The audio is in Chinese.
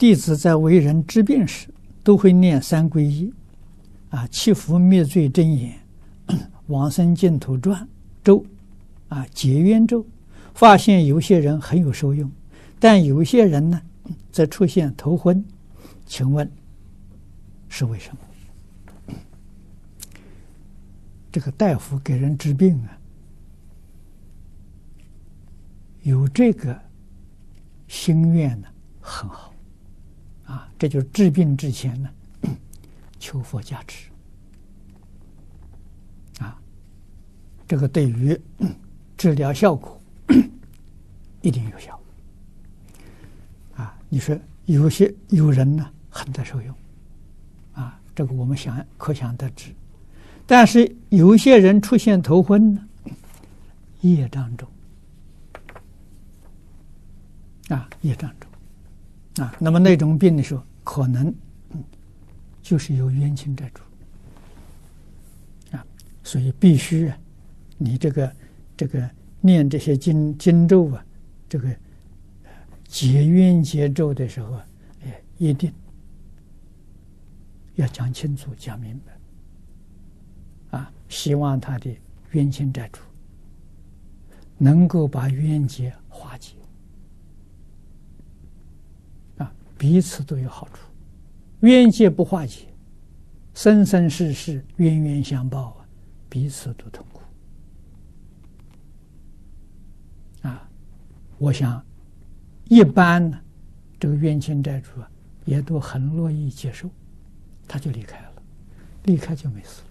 弟子在为人治病时，都会念三皈依，啊，祈福灭罪真言，往生净土传咒，啊，结冤咒，发现有些人很有受用，但有些人呢，则出现头昏，请问是为什么？这个大夫给人治病啊，有这个心愿呢，很好。这就是治病之前呢，求佛加持。啊，这个对于 治疗效果 一定有效。啊，你说有些有人呢很得受用，啊，这个我们想可想而知。但是有些人出现头昏呢，业障重。啊，业障重。啊，那么那种病的时候，可能就是有冤亲债主啊，所以必须啊，你这个这个念这些经经咒啊，这个结冤结咒的时候啊，哎，一定要讲清楚、讲明白啊，希望他的冤亲债主能够把冤结化解。彼此都有好处，冤结不化解，生生世世冤冤相报啊，彼此都痛苦啊！我想，一般呢，这个冤亲债主啊，也都很乐意接受，他就离开了，离开就没事了。